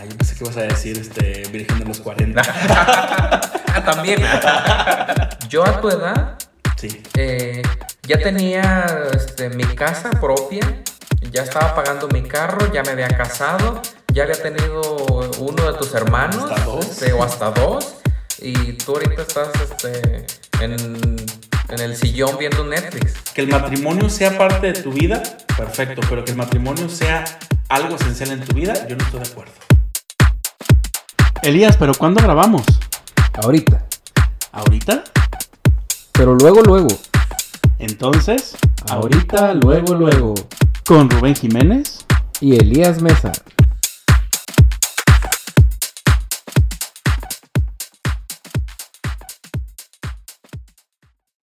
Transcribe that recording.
Ah, yo pensé que ibas a decir este, Virgen de los 40. Ah, también. Yo a tu edad Sí. eh, ya tenía este, mi casa propia, ya estaba pagando mi carro, ya me había casado, ya había tenido uno de tus hermanos, Hasta dos. este, o hasta dos, y tú ahorita estás este, en, en el sillón viendo Netflix. Que el matrimonio sea parte de tu vida, perfecto, pero que el matrimonio sea algo esencial en tu vida, yo no estoy de acuerdo. Elías, ¿pero cuándo grabamos? Ahorita. ¿Ahorita? Pero luego, luego. Entonces, Ahorita, luego, luego. con Rubén Jiménez. Y Elías Mesa.